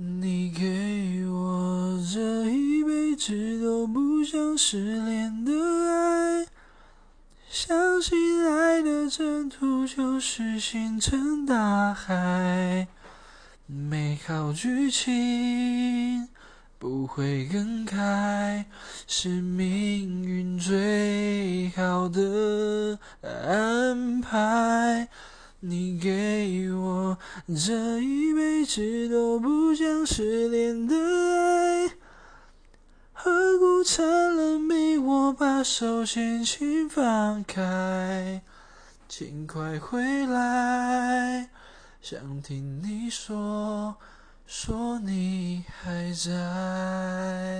你给我这一辈子都不想失联的爱，相信爱的征途就是星辰大海，美好剧情不会更改，是命运最好的安排。你给我这一辈子都不想失联的爱，何苦残忍逼我把手轻轻放开？请快回来，想听你说，说你还在。